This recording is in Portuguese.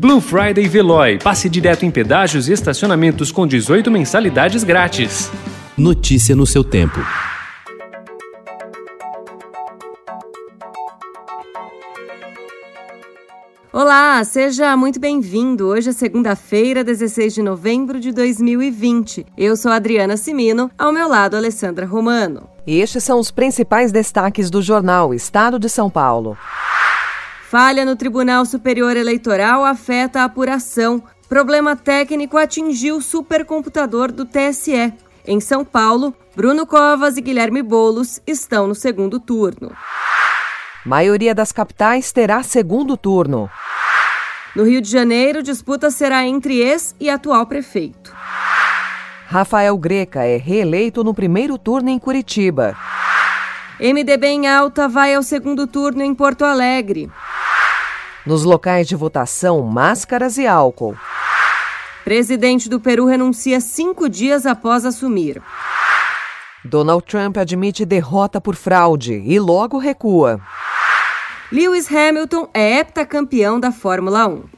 Blue Friday Veloy. Passe direto em pedágios e estacionamentos com 18 mensalidades grátis. Notícia no seu tempo. Olá, seja muito bem-vindo. Hoje é segunda-feira, 16 de novembro de 2020. Eu sou Adriana Simino, ao meu lado, Alessandra Romano. E estes são os principais destaques do jornal Estado de São Paulo. Falha no Tribunal Superior Eleitoral afeta a apuração. Problema técnico atingiu o supercomputador do TSE. Em São Paulo, Bruno Covas e Guilherme Bolos estão no segundo turno. Maioria das capitais terá segundo turno. No Rio de Janeiro, disputa será entre ex e atual prefeito. Rafael Greca é reeleito no primeiro turno em Curitiba. MDB em alta vai ao segundo turno em Porto Alegre. Nos locais de votação, máscaras e álcool. Presidente do Peru renuncia cinco dias após assumir. Donald Trump admite derrota por fraude e logo recua. Lewis Hamilton é heptacampeão da Fórmula 1.